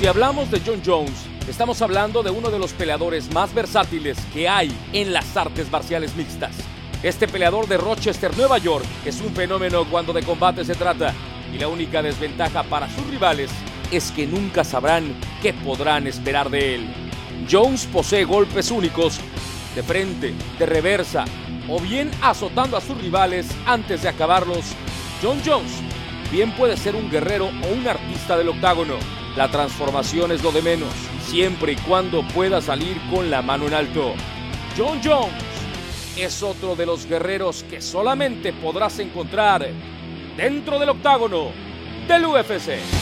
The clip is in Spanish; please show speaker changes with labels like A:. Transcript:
A: Si hablamos de John Jones, estamos hablando de uno de los peleadores más versátiles que hay en las artes marciales mixtas. Este peleador de Rochester, Nueva York, es un fenómeno cuando de combate se trata y la única desventaja para sus rivales es que nunca sabrán qué podrán esperar de él. Jones posee golpes únicos de frente, de reversa o bien azotando a sus rivales antes de acabarlos. John Jones bien puede ser un guerrero o un artista del octágono. La transformación es lo de menos, siempre y cuando pueda salir con la mano en alto. John Jones es otro de los guerreros que solamente podrás encontrar dentro del octágono del UFC.